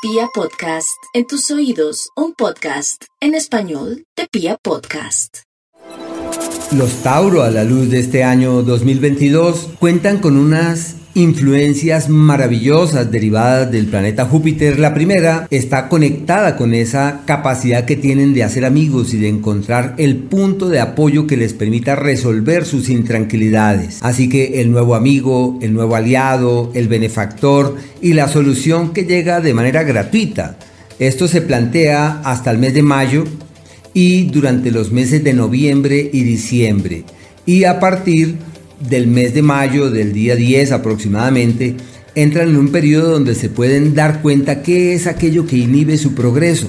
Pia Podcast, en tus oídos, un podcast en español de Pia Podcast. Los Tauro a la luz de este año 2022 cuentan con unas influencias maravillosas derivadas del planeta Júpiter. La primera está conectada con esa capacidad que tienen de hacer amigos y de encontrar el punto de apoyo que les permita resolver sus intranquilidades. Así que el nuevo amigo, el nuevo aliado, el benefactor y la solución que llega de manera gratuita. Esto se plantea hasta el mes de mayo y durante los meses de noviembre y diciembre. Y a partir del mes de mayo, del día 10 aproximadamente, entran en un periodo donde se pueden dar cuenta qué es aquello que inhibe su progreso.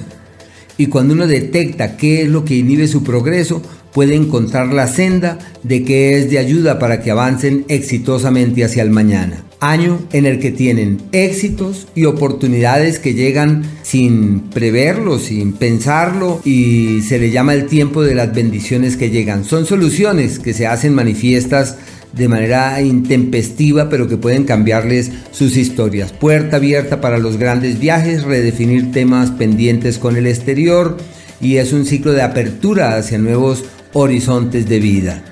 Y cuando uno detecta qué es lo que inhibe su progreso, puede encontrar la senda de que es de ayuda para que avancen exitosamente hacia el mañana. Año en el que tienen éxitos y oportunidades que llegan sin preverlo, sin pensarlo y se le llama el tiempo de las bendiciones que llegan. Son soluciones que se hacen manifiestas de manera intempestiva, pero que pueden cambiarles sus historias. Puerta abierta para los grandes viajes, redefinir temas pendientes con el exterior y es un ciclo de apertura hacia nuevos horizontes de vida.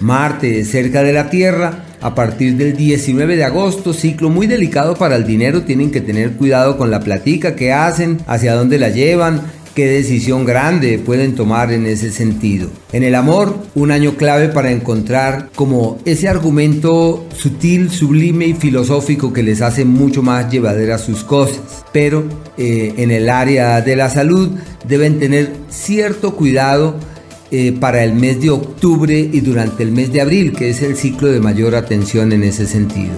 Marte cerca de la Tierra, a partir del 19 de agosto, ciclo muy delicado para el dinero, tienen que tener cuidado con la platica que hacen, hacia dónde la llevan, qué decisión grande pueden tomar en ese sentido. En el amor, un año clave para encontrar como ese argumento sutil, sublime y filosófico que les hace mucho más llevaderas sus cosas. Pero eh, en el área de la salud deben tener cierto cuidado eh, para el mes de octubre y durante el mes de abril, que es el ciclo de mayor atención en ese sentido.